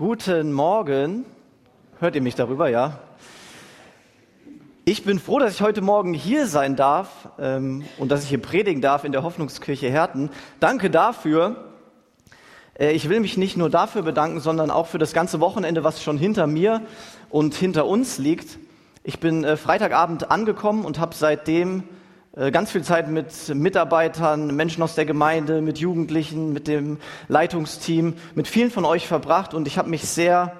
Guten Morgen. Hört ihr mich darüber, ja? Ich bin froh, dass ich heute Morgen hier sein darf ähm, und dass ich hier predigen darf in der Hoffnungskirche Herten. Danke dafür. Äh, ich will mich nicht nur dafür bedanken, sondern auch für das ganze Wochenende, was schon hinter mir und hinter uns liegt. Ich bin äh, Freitagabend angekommen und habe seitdem ganz viel Zeit mit Mitarbeitern, Menschen aus der Gemeinde, mit Jugendlichen, mit dem Leitungsteam, mit vielen von euch verbracht und ich habe mich sehr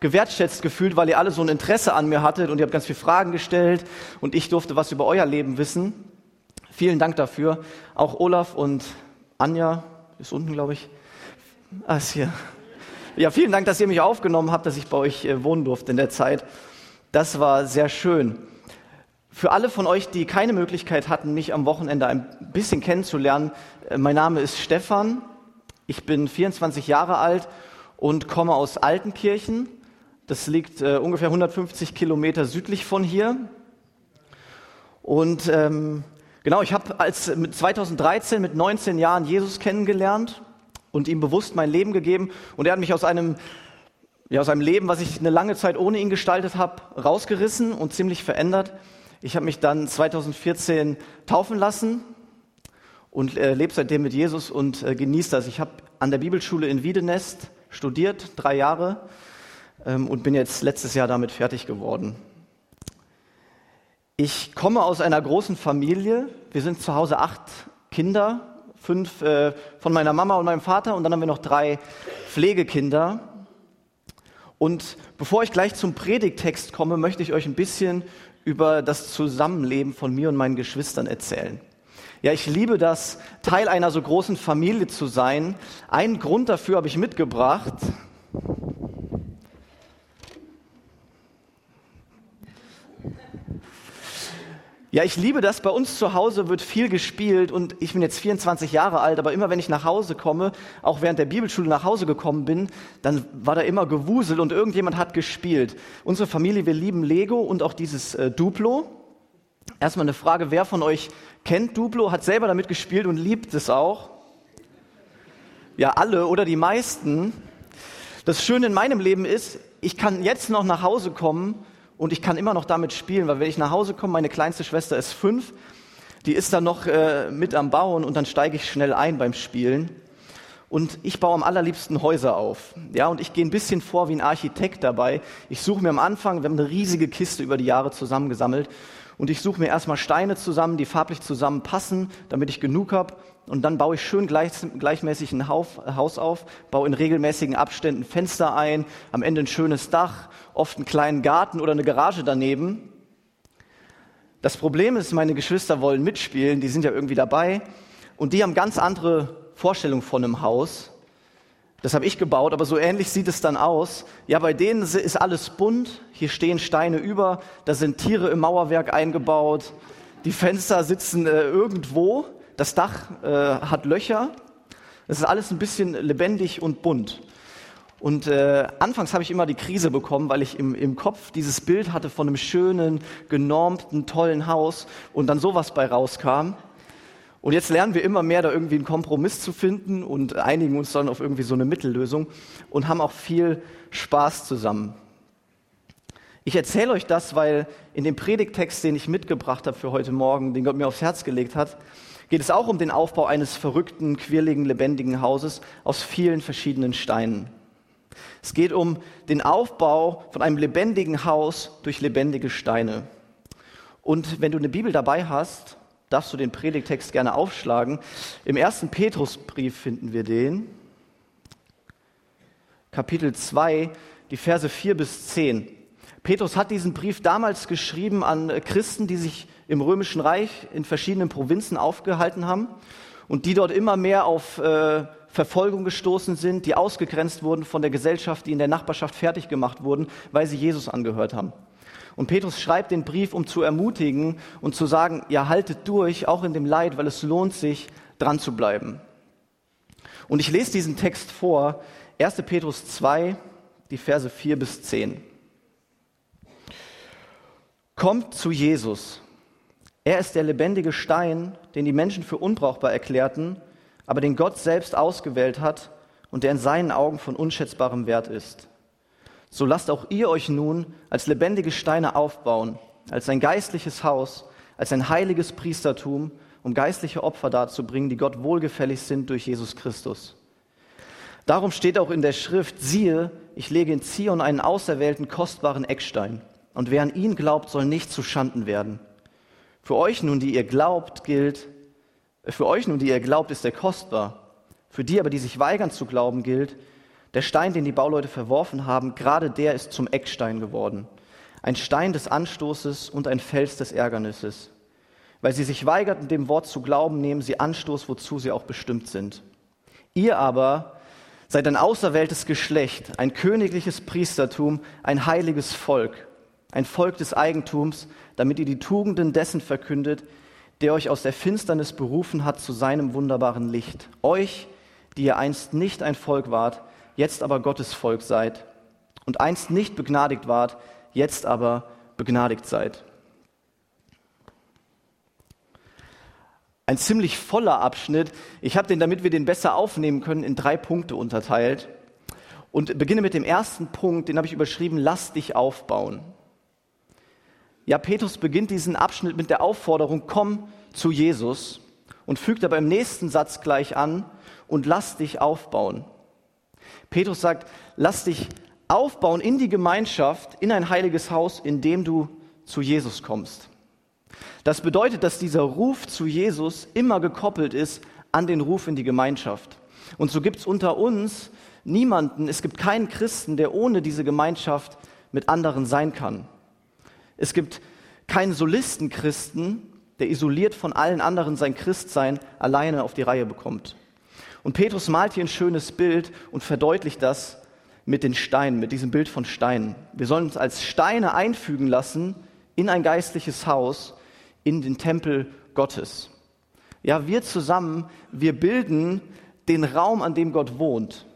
gewertschätzt gefühlt, weil ihr alle so ein Interesse an mir hattet und ihr habt ganz viele Fragen gestellt und ich durfte was über euer Leben wissen. Vielen Dank dafür. Auch Olaf und Anja ist unten, glaube ich. Ah, ist hier. Ja, vielen Dank, dass ihr mich aufgenommen habt, dass ich bei euch äh, wohnen durfte in der Zeit. Das war sehr schön. Für alle von euch, die keine Möglichkeit hatten, mich am Wochenende ein bisschen kennenzulernen, äh, mein Name ist Stefan. Ich bin 24 Jahre alt und komme aus Altenkirchen. Das liegt äh, ungefähr 150 Kilometer südlich von hier. Und ähm, genau, ich habe als mit 2013 mit 19 Jahren Jesus kennengelernt und ihm bewusst mein Leben gegeben. Und er hat mich aus einem ja, aus einem Leben, was ich eine lange Zeit ohne ihn gestaltet habe, rausgerissen und ziemlich verändert. Ich habe mich dann 2014 taufen lassen und äh, lebe seitdem mit Jesus und äh, genieße das. Ich habe an der Bibelschule in Wiedenest studiert, drei Jahre, ähm, und bin jetzt letztes Jahr damit fertig geworden. Ich komme aus einer großen Familie. Wir sind zu Hause acht Kinder, fünf äh, von meiner Mama und meinem Vater und dann haben wir noch drei Pflegekinder. Und bevor ich gleich zum Predigtext komme, möchte ich euch ein bisschen über das Zusammenleben von mir und meinen Geschwistern erzählen. Ja, ich liebe das, Teil einer so großen Familie zu sein. Einen Grund dafür habe ich mitgebracht. Ja, ich liebe das. Bei uns zu Hause wird viel gespielt und ich bin jetzt 24 Jahre alt, aber immer wenn ich nach Hause komme, auch während der Bibelschule nach Hause gekommen bin, dann war da immer Gewusel und irgendjemand hat gespielt. Unsere Familie, wir lieben Lego und auch dieses äh, Duplo. Erstmal eine Frage, wer von euch kennt Duplo, hat selber damit gespielt und liebt es auch? Ja, alle oder die meisten. Das Schöne in meinem Leben ist, ich kann jetzt noch nach Hause kommen und ich kann immer noch damit spielen, weil wenn ich nach Hause komme, meine kleinste Schwester ist fünf, die ist dann noch äh, mit am Bauen und dann steige ich schnell ein beim Spielen. Und ich baue am allerliebsten Häuser auf. Ja, und ich gehe ein bisschen vor wie ein Architekt dabei. Ich suche mir am Anfang, wir haben eine riesige Kiste über die Jahre zusammengesammelt und ich suche mir erstmal Steine zusammen, die farblich zusammenpassen, damit ich genug habe. Und dann baue ich schön gleich, gleichmäßig ein Haus auf, baue in regelmäßigen Abständen Fenster ein, am Ende ein schönes Dach, oft einen kleinen Garten oder eine Garage daneben. Das Problem ist, meine Geschwister wollen mitspielen, die sind ja irgendwie dabei und die haben ganz andere Vorstellungen von einem Haus. Das habe ich gebaut, aber so ähnlich sieht es dann aus. Ja, bei denen ist alles bunt. Hier stehen Steine über, da sind Tiere im Mauerwerk eingebaut. Die Fenster sitzen äh, irgendwo. Das Dach äh, hat Löcher. Es ist alles ein bisschen lebendig und bunt. Und äh, anfangs habe ich immer die Krise bekommen, weil ich im, im Kopf dieses Bild hatte von einem schönen, genormten, tollen Haus und dann sowas bei rauskam. Und jetzt lernen wir immer mehr, da irgendwie einen Kompromiss zu finden und einigen uns dann auf irgendwie so eine Mittellösung und haben auch viel Spaß zusammen. Ich erzähle euch das, weil in dem Predigtext, den ich mitgebracht habe für heute Morgen, den Gott mir aufs Herz gelegt hat, geht es auch um den Aufbau eines verrückten, quirligen, lebendigen Hauses aus vielen verschiedenen Steinen. Es geht um den Aufbau von einem lebendigen Haus durch lebendige Steine. Und wenn du eine Bibel dabei hast, darfst du den Predigtext gerne aufschlagen. Im ersten Petrusbrief finden wir den. Kapitel 2, die Verse 4 bis 10. Petrus hat diesen Brief damals geschrieben an Christen, die sich im Römischen Reich in verschiedenen Provinzen aufgehalten haben und die dort immer mehr auf äh, Verfolgung gestoßen sind, die ausgegrenzt wurden von der Gesellschaft, die in der Nachbarschaft fertig gemacht wurden, weil sie Jesus angehört haben. Und Petrus schreibt den Brief, um zu ermutigen und zu sagen, ja, haltet durch, auch in dem Leid, weil es lohnt sich, dran zu bleiben. Und ich lese diesen Text vor, 1. Petrus 2, die Verse 4 bis 10. Kommt zu Jesus. Er ist der lebendige Stein, den die Menschen für unbrauchbar erklärten, aber den Gott selbst ausgewählt hat und der in seinen Augen von unschätzbarem Wert ist. so lasst auch ihr euch nun als lebendige Steine aufbauen, als ein geistliches Haus, als ein heiliges Priestertum, um geistliche Opfer darzubringen, die Gott wohlgefällig sind durch Jesus Christus. Darum steht auch in der Schrift, siehe, ich lege in Zion einen auserwählten, kostbaren Eckstein, und wer an ihn glaubt, soll nicht zu Schanden werden. Für euch nun, die ihr glaubt, gilt, für euch nun, die ihr glaubt, ist er kostbar. Für die aber, die sich weigern zu glauben, gilt, der Stein, den die Bauleute verworfen haben, gerade der ist zum Eckstein geworden. Ein Stein des Anstoßes und ein Fels des Ärgernisses. Weil sie sich weigerten, dem Wort zu glauben, nehmen sie Anstoß, wozu sie auch bestimmt sind. Ihr aber seid ein auserwähltes Geschlecht, ein königliches Priestertum, ein heiliges Volk, ein Volk des Eigentums, damit ihr die Tugenden dessen verkündet, der euch aus der Finsternis berufen hat zu seinem wunderbaren Licht. Euch, die ihr einst nicht ein Volk wart, jetzt aber Gottes Volk seid und einst nicht begnadigt wart, jetzt aber begnadigt seid. Ein ziemlich voller Abschnitt. Ich habe den, damit wir den besser aufnehmen können, in drei Punkte unterteilt und beginne mit dem ersten Punkt, den habe ich überschrieben, lass dich aufbauen. Ja, Petrus beginnt diesen Abschnitt mit der Aufforderung, komm zu Jesus und fügt aber im nächsten Satz gleich an und lass dich aufbauen. Petrus sagt, lass dich aufbauen in die Gemeinschaft, in ein heiliges Haus, in dem du zu Jesus kommst. Das bedeutet, dass dieser Ruf zu Jesus immer gekoppelt ist an den Ruf in die Gemeinschaft. Und so gibt es unter uns niemanden, es gibt keinen Christen, der ohne diese Gemeinschaft mit anderen sein kann. Es gibt keinen Solistenchristen, der isoliert von allen anderen sein Christsein alleine auf die Reihe bekommt. Und Petrus malt hier ein schönes Bild und verdeutlicht das mit den Steinen, mit diesem Bild von Steinen. Wir sollen uns als Steine einfügen lassen in ein geistliches Haus, in den Tempel Gottes. Ja, wir zusammen, wir bilden den Raum, an dem Gott wohnt.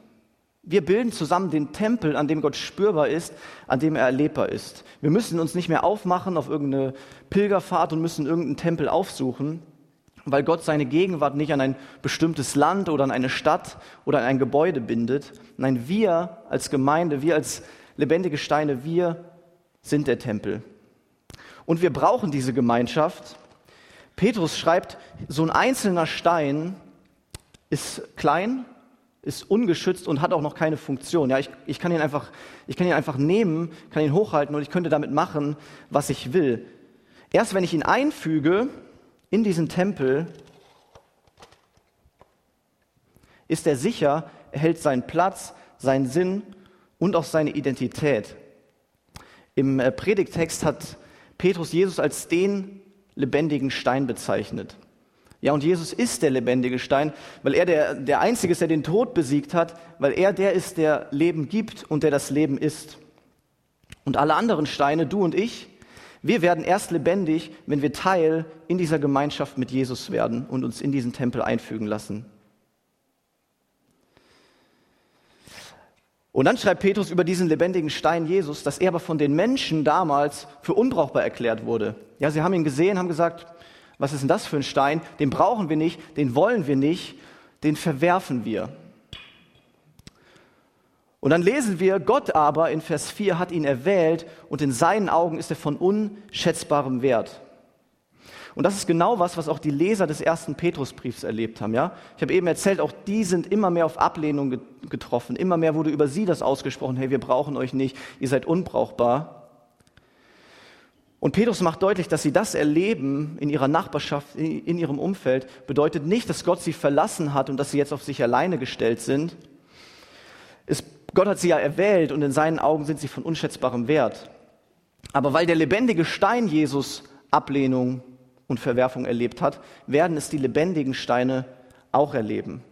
Wir bilden zusammen den Tempel, an dem Gott spürbar ist, an dem er erlebbar ist. Wir müssen uns nicht mehr aufmachen auf irgendeine Pilgerfahrt und müssen irgendeinen Tempel aufsuchen, weil Gott seine Gegenwart nicht an ein bestimmtes Land oder an eine Stadt oder an ein Gebäude bindet. Nein, wir als Gemeinde, wir als lebendige Steine, wir sind der Tempel. Und wir brauchen diese Gemeinschaft. Petrus schreibt, so ein einzelner Stein ist klein, ist ungeschützt und hat auch noch keine Funktion. Ja, ich, ich, kann ihn einfach, ich kann ihn einfach nehmen, kann ihn hochhalten und ich könnte damit machen, was ich will. Erst wenn ich ihn einfüge, in diesen Tempel ist er sicher, er hält seinen Platz, seinen Sinn und auch seine Identität. Im äh, Predigtext hat Petrus Jesus als den lebendigen Stein bezeichnet. Ja, und Jesus ist der lebendige Stein, weil er der, der Einzige ist, der den Tod besiegt hat, weil er der ist, der Leben gibt und der das Leben ist. Und alle anderen Steine, du und ich, wir werden erst lebendig, wenn wir Teil in dieser Gemeinschaft mit Jesus werden und uns in diesen Tempel einfügen lassen. Und dann schreibt Petrus über diesen lebendigen Stein Jesus, dass er aber von den Menschen damals für unbrauchbar erklärt wurde. Ja, sie haben ihn gesehen, haben gesagt, was ist denn das für ein Stein? Den brauchen wir nicht, den wollen wir nicht, den verwerfen wir. Und dann lesen wir, Gott aber in Vers 4 hat ihn erwählt und in seinen Augen ist er von unschätzbarem Wert. Und das ist genau was, was auch die Leser des ersten Petrusbriefs erlebt haben. Ja? Ich habe eben erzählt, auch die sind immer mehr auf Ablehnung getroffen. Immer mehr wurde über sie das ausgesprochen, hey, wir brauchen euch nicht, ihr seid unbrauchbar. Und Petrus macht deutlich, dass sie das erleben in ihrer Nachbarschaft, in ihrem Umfeld, bedeutet nicht, dass Gott sie verlassen hat und dass sie jetzt auf sich alleine gestellt sind. Es Gott hat sie ja erwählt und in seinen Augen sind sie von unschätzbarem Wert. Aber weil der lebendige Stein Jesus Ablehnung und Verwerfung erlebt hat, werden es die lebendigen Steine auch erleben.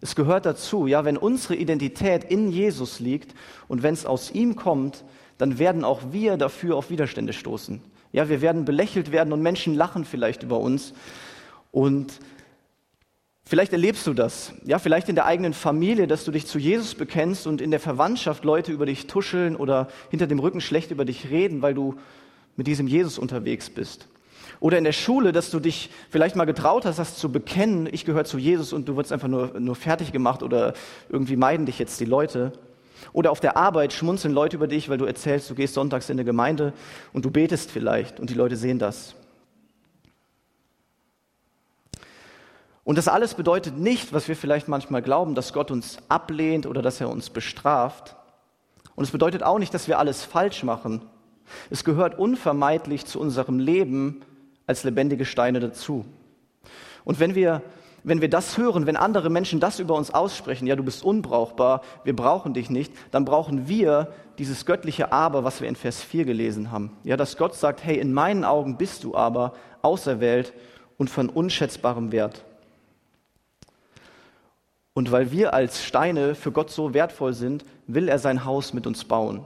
Es gehört dazu, ja, wenn unsere Identität in Jesus liegt und wenn es aus ihm kommt, dann werden auch wir dafür auf Widerstände stoßen. Ja, wir werden belächelt werden und Menschen lachen vielleicht über uns. Und Vielleicht erlebst du das, ja, vielleicht in der eigenen Familie, dass du dich zu Jesus bekennst und in der Verwandtschaft Leute über dich tuscheln oder hinter dem Rücken schlecht über dich reden, weil du mit diesem Jesus unterwegs bist. Oder in der Schule, dass du dich vielleicht mal getraut hast, das zu bekennen, ich gehöre zu Jesus und du wirst einfach nur, nur fertig gemacht oder irgendwie meiden dich jetzt die Leute. Oder auf der Arbeit schmunzeln Leute über dich, weil du erzählst, du gehst sonntags in eine Gemeinde und du betest vielleicht und die Leute sehen das. Und das alles bedeutet nicht, was wir vielleicht manchmal glauben, dass Gott uns ablehnt oder dass er uns bestraft. Und es bedeutet auch nicht, dass wir alles falsch machen. Es gehört unvermeidlich zu unserem Leben als lebendige Steine dazu. Und wenn wir, wenn wir das hören, wenn andere Menschen das über uns aussprechen, ja, du bist unbrauchbar, wir brauchen dich nicht, dann brauchen wir dieses göttliche Aber, was wir in Vers 4 gelesen haben. Ja, dass Gott sagt, hey, in meinen Augen bist du aber auserwählt und von unschätzbarem Wert. Und weil wir als Steine für Gott so wertvoll sind, will er sein Haus mit uns bauen.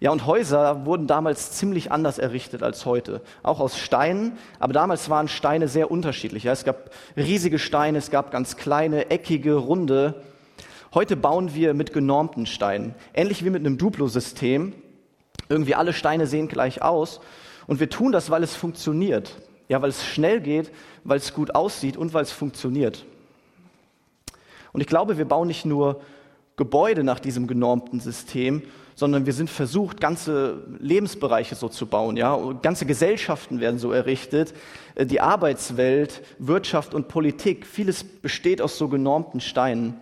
Ja, und Häuser wurden damals ziemlich anders errichtet als heute. Auch aus Steinen, aber damals waren Steine sehr unterschiedlich. Ja, es gab riesige Steine, es gab ganz kleine, eckige, runde. Heute bauen wir mit genormten Steinen. Ähnlich wie mit einem Duplo-System. Irgendwie alle Steine sehen gleich aus. Und wir tun das, weil es funktioniert. Ja, weil es schnell geht, weil es gut aussieht und weil es funktioniert. Und ich glaube, wir bauen nicht nur Gebäude nach diesem genormten System, sondern wir sind versucht, ganze Lebensbereiche so zu bauen. Ja? Ganze Gesellschaften werden so errichtet, äh, die Arbeitswelt, Wirtschaft und Politik, vieles besteht aus so genormten Steinen.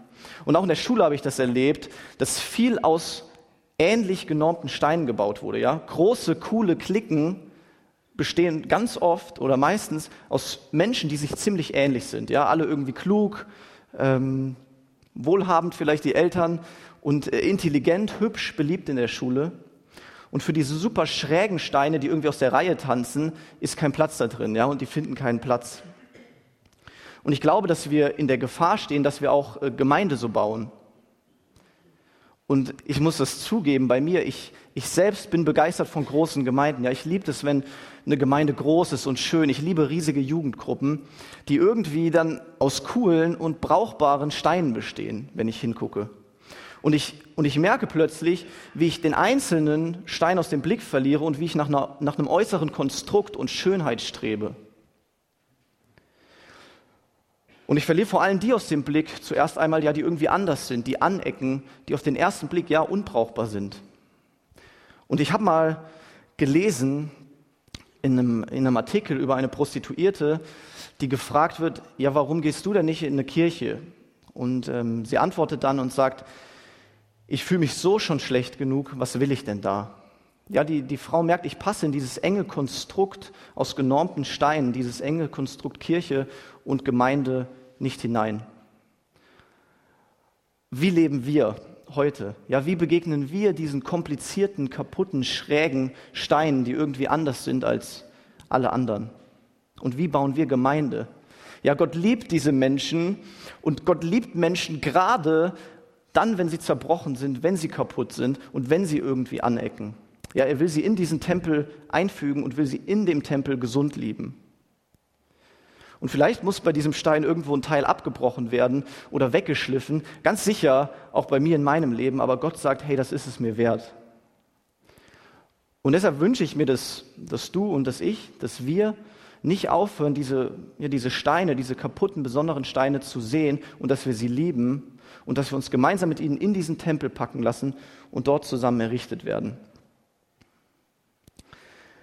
Und auch in der Schule habe ich das erlebt, dass viel aus ähnlich genormten Steinen gebaut wurde. Ja? Große, coole Klicken bestehen ganz oft oder meistens aus Menschen, die sich ziemlich ähnlich sind. Ja? Alle irgendwie klug, ähm, wohlhabend vielleicht die Eltern und äh, intelligent, hübsch, beliebt in der Schule. Und für diese super schrägen Steine, die irgendwie aus der Reihe tanzen, ist kein Platz da drin, ja, und die finden keinen Platz. Und ich glaube, dass wir in der Gefahr stehen, dass wir auch äh, Gemeinde so bauen. Und ich muss das zugeben bei mir, ich, ich selbst bin begeistert von großen Gemeinden. Ja, ich liebe es, wenn eine Gemeinde groß ist und schön. Ich liebe riesige Jugendgruppen, die irgendwie dann aus coolen und brauchbaren Steinen bestehen, wenn ich hingucke. Und ich, und ich merke plötzlich, wie ich den einzelnen Stein aus dem Blick verliere und wie ich nach, einer, nach einem äußeren Konstrukt und Schönheit strebe. Und ich verliere vor allem die aus dem Blick, zuerst einmal ja, die irgendwie anders sind, die anecken, die auf den ersten Blick ja unbrauchbar sind. Und ich habe mal gelesen in einem, in einem Artikel über eine Prostituierte, die gefragt wird, ja, warum gehst du denn nicht in eine Kirche? Und ähm, sie antwortet dann und sagt, ich fühle mich so schon schlecht genug, was will ich denn da? Ja, die, die Frau merkt, ich passe in dieses enge Konstrukt aus genormten Steinen, dieses enge Konstrukt Kirche und Gemeinde nicht hinein. Wie leben wir heute? Ja, wie begegnen wir diesen komplizierten, kaputten, schrägen Steinen, die irgendwie anders sind als alle anderen? Und wie bauen wir Gemeinde? Ja, Gott liebt diese Menschen und Gott liebt Menschen gerade dann, wenn sie zerbrochen sind, wenn sie kaputt sind und wenn sie irgendwie anecken. Ja, er will sie in diesen Tempel einfügen und will sie in dem Tempel gesund lieben. Und vielleicht muss bei diesem Stein irgendwo ein Teil abgebrochen werden oder weggeschliffen. Ganz sicher auch bei mir in meinem Leben, aber Gott sagt, hey, das ist es mir wert. Und deshalb wünsche ich mir, dass, dass du und dass ich, dass wir nicht aufhören, diese, ja, diese Steine, diese kaputten, besonderen Steine zu sehen und dass wir sie lieben und dass wir uns gemeinsam mit ihnen in diesen Tempel packen lassen und dort zusammen errichtet werden.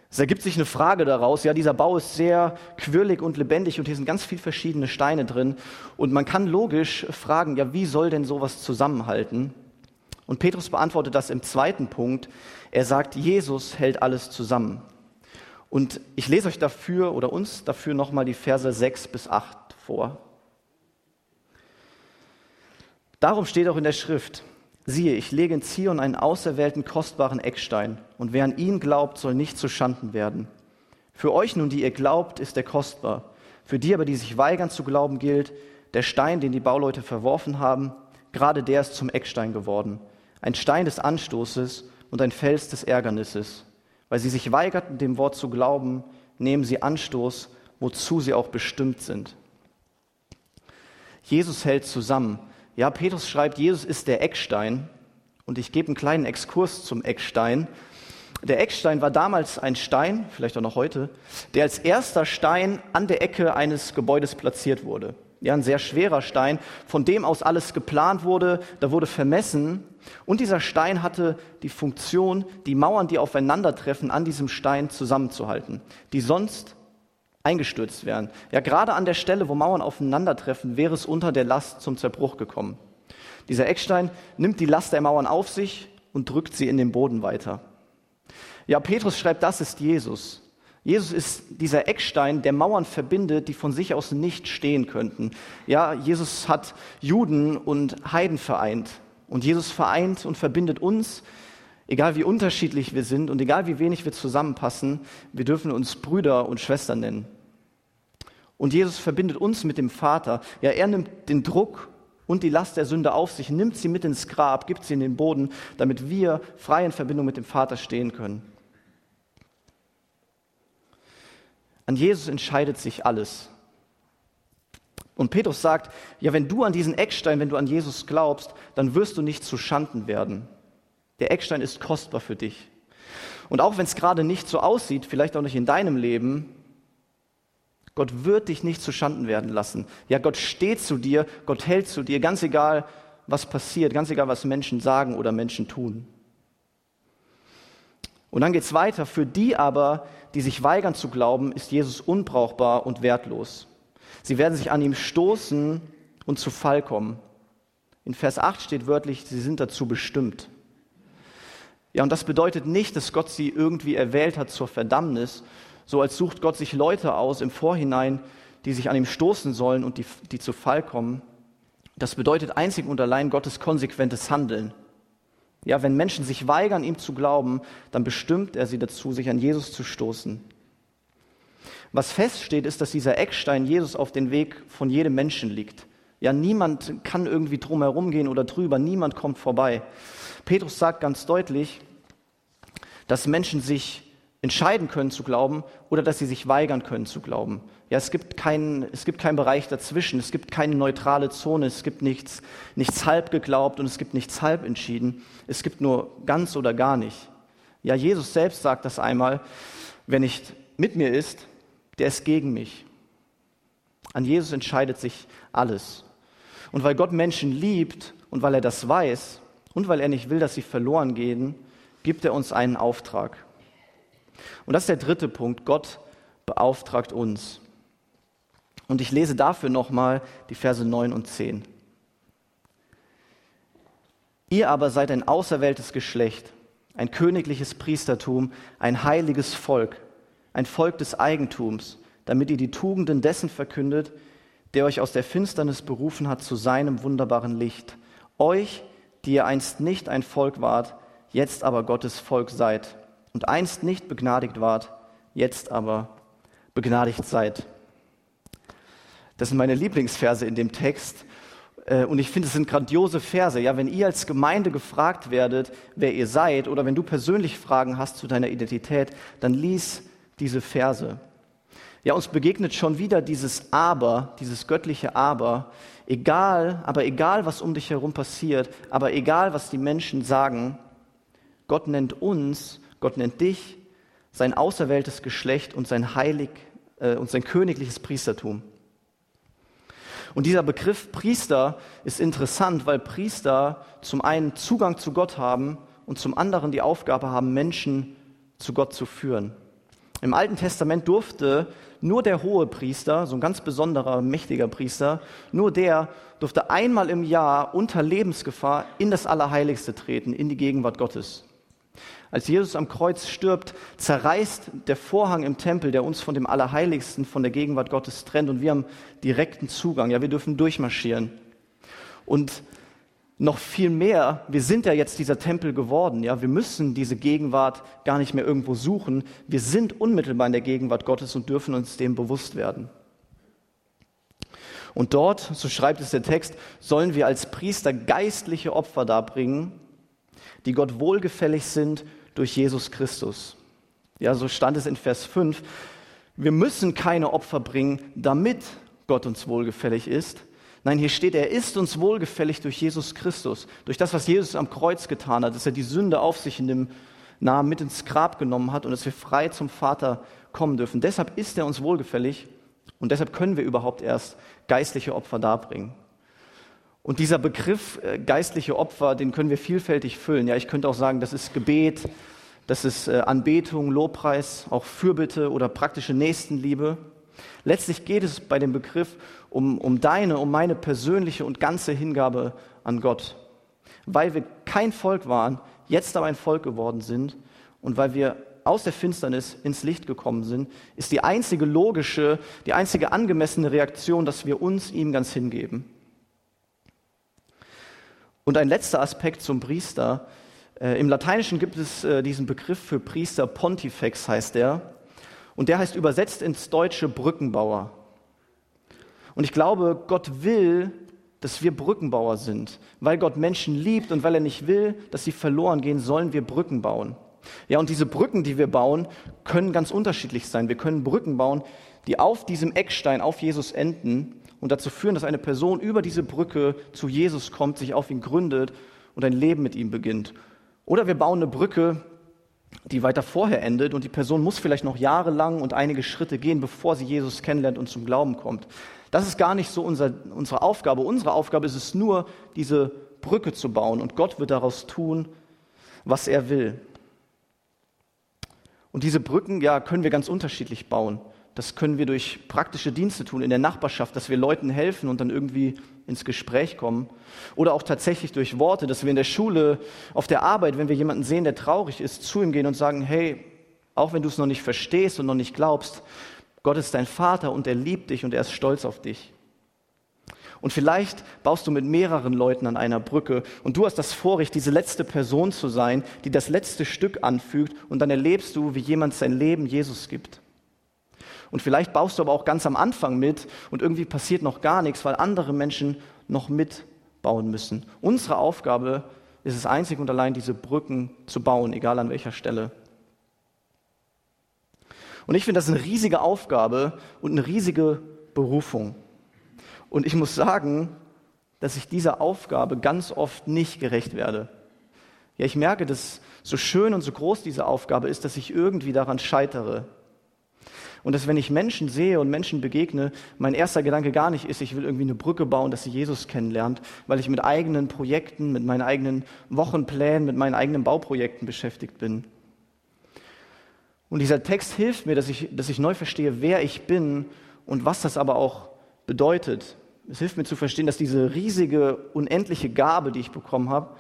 Es ergibt sich eine Frage daraus, ja, dieser Bau ist sehr quirlig und lebendig und hier sind ganz viele verschiedene Steine drin und man kann logisch fragen, ja, wie soll denn sowas zusammenhalten? Und Petrus beantwortet das im zweiten Punkt. Er sagt, Jesus hält alles zusammen. Und ich lese euch dafür oder uns dafür nochmal die Verse 6 bis 8 vor. Darum steht auch in der Schrift, siehe, ich lege in Zion einen auserwählten, kostbaren Eckstein, und wer an ihn glaubt, soll nicht zu Schanden werden. Für euch nun, die ihr glaubt, ist er kostbar. Für die aber, die sich weigern zu glauben, gilt, der Stein, den die Bauleute verworfen haben, gerade der ist zum Eckstein geworden. Ein Stein des Anstoßes und ein Fels des Ärgernisses. Weil sie sich weigerten, dem Wort zu glauben, nehmen sie Anstoß, wozu sie auch bestimmt sind. Jesus hält zusammen. Ja, Petrus schreibt, Jesus ist der Eckstein. Und ich gebe einen kleinen Exkurs zum Eckstein. Der Eckstein war damals ein Stein, vielleicht auch noch heute, der als erster Stein an der Ecke eines Gebäudes platziert wurde. Ja, ein sehr schwerer Stein, von dem aus alles geplant wurde, da wurde vermessen. Und dieser Stein hatte die Funktion, die Mauern, die aufeinandertreffen, an diesem Stein zusammenzuhalten, die sonst eingestürzt wären. Ja, gerade an der Stelle, wo Mauern aufeinandertreffen, wäre es unter der Last zum Zerbruch gekommen. Dieser Eckstein nimmt die Last der Mauern auf sich und drückt sie in den Boden weiter. Ja, Petrus schreibt, das ist Jesus. Jesus ist dieser Eckstein, der Mauern verbindet, die von sich aus nicht stehen könnten. Ja, Jesus hat Juden und Heiden vereint. Und Jesus vereint und verbindet uns, egal wie unterschiedlich wir sind und egal wie wenig wir zusammenpassen, wir dürfen uns Brüder und Schwestern nennen. Und Jesus verbindet uns mit dem Vater. Ja, er nimmt den Druck und die Last der Sünde auf sich, nimmt sie mit ins Grab, gibt sie in den Boden, damit wir frei in Verbindung mit dem Vater stehen können. An Jesus entscheidet sich alles. Und Petrus sagt, ja, wenn du an diesen Eckstein, wenn du an Jesus glaubst, dann wirst du nicht zu Schanden werden. Der Eckstein ist kostbar für dich. Und auch wenn es gerade nicht so aussieht, vielleicht auch nicht in deinem Leben, Gott wird dich nicht zu Schanden werden lassen. Ja, Gott steht zu dir, Gott hält zu dir, ganz egal, was passiert, ganz egal, was Menschen sagen oder Menschen tun. Und dann geht es weiter. Für die aber, die sich weigern zu glauben, ist Jesus unbrauchbar und wertlos. Sie werden sich an ihm stoßen und zu Fall kommen. In Vers 8 steht wörtlich, sie sind dazu bestimmt. Ja, und das bedeutet nicht, dass Gott sie irgendwie erwählt hat zur Verdammnis, so als sucht Gott sich Leute aus im Vorhinein, die sich an ihm stoßen sollen und die, die zu Fall kommen. Das bedeutet einzig und allein Gottes konsequentes Handeln. Ja, wenn Menschen sich weigern, ihm zu glauben, dann bestimmt er sie dazu, sich an Jesus zu stoßen. Was feststeht, ist, dass dieser Eckstein Jesus auf den Weg von jedem Menschen liegt. Ja, niemand kann irgendwie drum herum gehen oder drüber, niemand kommt vorbei. Petrus sagt ganz deutlich, dass Menschen sich entscheiden können zu glauben oder dass sie sich weigern können zu glauben. Ja, es gibt keinen, es gibt keinen Bereich dazwischen, es gibt keine neutrale Zone, es gibt nichts, nichts halb geglaubt und es gibt nichts halb entschieden. Es gibt nur ganz oder gar nicht. Ja, Jesus selbst sagt das einmal, wer nicht mit mir ist, der ist gegen mich. An Jesus entscheidet sich alles. Und weil Gott Menschen liebt und weil er das weiß und weil er nicht will, dass sie verloren gehen, gibt er uns einen Auftrag. Und das ist der dritte Punkt. Gott beauftragt uns. Und ich lese dafür nochmal die Verse 9 und 10. Ihr aber seid ein auserwähltes Geschlecht, ein königliches Priestertum, ein heiliges Volk, ein Volk des Eigentums, damit ihr die Tugenden dessen verkündet, der euch aus der Finsternis berufen hat zu seinem wunderbaren Licht. Euch, die ihr einst nicht ein Volk wart, jetzt aber Gottes Volk seid und einst nicht begnadigt wart, jetzt aber begnadigt seid. Das sind meine Lieblingsverse in dem Text. Äh, und ich finde, es sind grandiose Verse. Ja, wenn ihr als Gemeinde gefragt werdet, wer ihr seid, oder wenn du persönlich Fragen hast zu deiner Identität, dann lies diese Verse. Ja, uns begegnet schon wieder dieses Aber, dieses göttliche Aber. Egal, aber egal, was um dich herum passiert, aber egal, was die Menschen sagen, Gott nennt uns Gott nennt dich sein auserwähltes Geschlecht und sein heilig äh, und sein königliches Priestertum. Und dieser Begriff Priester ist interessant, weil Priester zum einen Zugang zu Gott haben und zum anderen die Aufgabe haben, Menschen zu Gott zu führen. Im Alten Testament durfte nur der hohe Priester, so ein ganz besonderer, mächtiger Priester, nur der durfte einmal im Jahr unter Lebensgefahr in das Allerheiligste treten, in die Gegenwart Gottes. Als Jesus am Kreuz stirbt, zerreißt der Vorhang im Tempel, der uns von dem Allerheiligsten, von der Gegenwart Gottes trennt und wir haben direkten Zugang. Ja, wir dürfen durchmarschieren. Und noch viel mehr, wir sind ja jetzt dieser Tempel geworden, ja, wir müssen diese Gegenwart gar nicht mehr irgendwo suchen. Wir sind unmittelbar in der Gegenwart Gottes und dürfen uns dem bewusst werden. Und dort, so schreibt es der Text, sollen wir als Priester geistliche Opfer darbringen, die Gott wohlgefällig sind durch Jesus Christus. Ja, so stand es in Vers 5. Wir müssen keine Opfer bringen, damit Gott uns wohlgefällig ist. Nein, hier steht, er ist uns wohlgefällig durch Jesus Christus, durch das, was Jesus am Kreuz getan hat, dass er die Sünde auf sich in dem Namen mit ins Grab genommen hat und dass wir frei zum Vater kommen dürfen. Deshalb ist er uns wohlgefällig und deshalb können wir überhaupt erst geistliche Opfer darbringen. Und dieser Begriff äh, geistliche Opfer, den können wir vielfältig füllen. Ja, ich könnte auch sagen, das ist Gebet, das ist äh, Anbetung, Lobpreis, auch Fürbitte oder praktische Nächstenliebe. Letztlich geht es bei dem Begriff um, um deine, um meine persönliche und ganze Hingabe an Gott. Weil wir kein Volk waren, jetzt aber ein Volk geworden sind und weil wir aus der Finsternis ins Licht gekommen sind, ist die einzige logische, die einzige angemessene Reaktion, dass wir uns ihm ganz hingeben. Und ein letzter Aspekt zum Priester. Äh, Im Lateinischen gibt es äh, diesen Begriff für Priester, Pontifex heißt der. Und der heißt übersetzt ins Deutsche Brückenbauer. Und ich glaube, Gott will, dass wir Brückenbauer sind. Weil Gott Menschen liebt und weil er nicht will, dass sie verloren gehen, sollen wir Brücken bauen. Ja, und diese Brücken, die wir bauen, können ganz unterschiedlich sein. Wir können Brücken bauen, die auf diesem Eckstein, auf Jesus enden und dazu führen, dass eine Person über diese Brücke zu Jesus kommt, sich auf ihn gründet und ein Leben mit ihm beginnt. Oder wir bauen eine Brücke, die weiter vorher endet und die Person muss vielleicht noch jahrelang und einige Schritte gehen, bevor sie Jesus kennenlernt und zum Glauben kommt. Das ist gar nicht so unser, unsere Aufgabe. Unsere Aufgabe ist es nur, diese Brücke zu bauen und Gott wird daraus tun, was er will. Und diese Brücken, ja, können wir ganz unterschiedlich bauen. Das können wir durch praktische Dienste tun in der Nachbarschaft, dass wir Leuten helfen und dann irgendwie ins Gespräch kommen. Oder auch tatsächlich durch Worte, dass wir in der Schule, auf der Arbeit, wenn wir jemanden sehen, der traurig ist, zu ihm gehen und sagen, hey, auch wenn du es noch nicht verstehst und noch nicht glaubst, Gott ist dein Vater und er liebt dich und er ist stolz auf dich. Und vielleicht baust du mit mehreren Leuten an einer Brücke und du hast das Vorrecht, diese letzte Person zu sein, die das letzte Stück anfügt und dann erlebst du, wie jemand sein Leben Jesus gibt. Und vielleicht baust du aber auch ganz am Anfang mit und irgendwie passiert noch gar nichts, weil andere Menschen noch mitbauen müssen. Unsere Aufgabe ist es einzig und allein, diese Brücken zu bauen, egal an welcher Stelle. Und ich finde das eine riesige Aufgabe und eine riesige Berufung. Und ich muss sagen, dass ich dieser Aufgabe ganz oft nicht gerecht werde. Ja, ich merke, dass so schön und so groß diese Aufgabe ist, dass ich irgendwie daran scheitere. Und dass wenn ich Menschen sehe und Menschen begegne, mein erster Gedanke gar nicht ist, ich will irgendwie eine Brücke bauen, dass sie Jesus kennenlernt, weil ich mit eigenen Projekten, mit meinen eigenen Wochenplänen, mit meinen eigenen Bauprojekten beschäftigt bin. Und dieser Text hilft mir, dass ich, dass ich neu verstehe, wer ich bin und was das aber auch bedeutet. Es hilft mir zu verstehen, dass diese riesige, unendliche Gabe, die ich bekommen habe,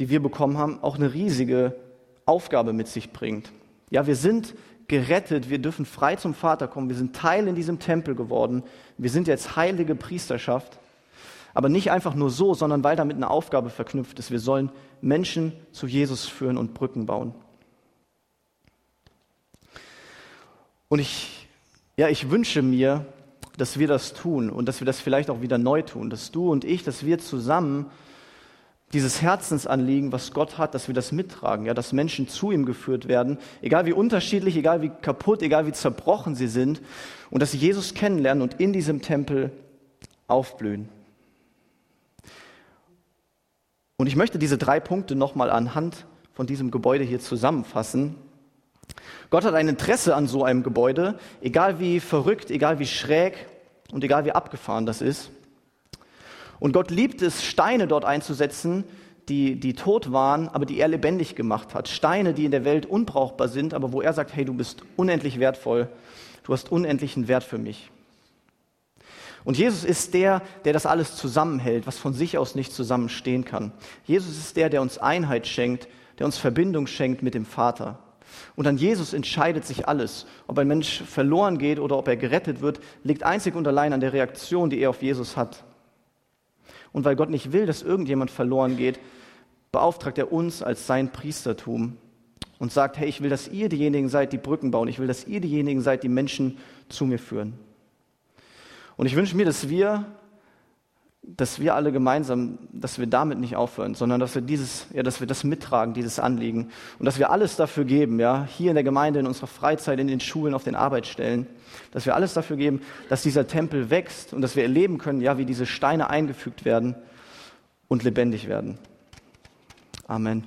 die wir bekommen haben, auch eine riesige Aufgabe mit sich bringt. Ja, wir sind gerettet, wir dürfen frei zum Vater kommen, wir sind Teil in diesem Tempel geworden, wir sind jetzt heilige Priesterschaft, aber nicht einfach nur so, sondern weil damit eine Aufgabe verknüpft ist. Wir sollen Menschen zu Jesus führen und Brücken bauen. Und ich, ja, ich wünsche mir, dass wir das tun und dass wir das vielleicht auch wieder neu tun, dass du und ich, dass wir zusammen dieses Herzensanliegen, was Gott hat, dass wir das mittragen, ja, dass Menschen zu ihm geführt werden, egal wie unterschiedlich, egal wie kaputt, egal wie zerbrochen sie sind, und dass sie Jesus kennenlernen und in diesem Tempel aufblühen. Und ich möchte diese drei Punkte nochmal anhand von diesem Gebäude hier zusammenfassen. Gott hat ein Interesse an so einem Gebäude, egal wie verrückt, egal wie schräg und egal wie abgefahren das ist. Und Gott liebt es, Steine dort einzusetzen, die, die tot waren, aber die er lebendig gemacht hat. Steine, die in der Welt unbrauchbar sind, aber wo er sagt, hey, du bist unendlich wertvoll, du hast unendlichen Wert für mich. Und Jesus ist der, der das alles zusammenhält, was von sich aus nicht zusammenstehen kann. Jesus ist der, der uns Einheit schenkt, der uns Verbindung schenkt mit dem Vater. Und an Jesus entscheidet sich alles. Ob ein Mensch verloren geht oder ob er gerettet wird, liegt einzig und allein an der Reaktion, die er auf Jesus hat. Und weil Gott nicht will, dass irgendjemand verloren geht, beauftragt er uns als sein Priestertum und sagt, hey, ich will, dass ihr diejenigen seid, die Brücken bauen. Ich will, dass ihr diejenigen seid, die Menschen zu mir führen. Und ich wünsche mir, dass wir, dass wir alle gemeinsam, dass wir damit nicht aufhören, sondern dass wir dieses, ja, dass wir das mittragen, dieses Anliegen und dass wir alles dafür geben, ja, hier in der Gemeinde, in unserer Freizeit, in den Schulen, auf den Arbeitsstellen, dass wir alles dafür geben, dass dieser Tempel wächst und dass wir erleben können, ja, wie diese Steine eingefügt werden und lebendig werden. Amen.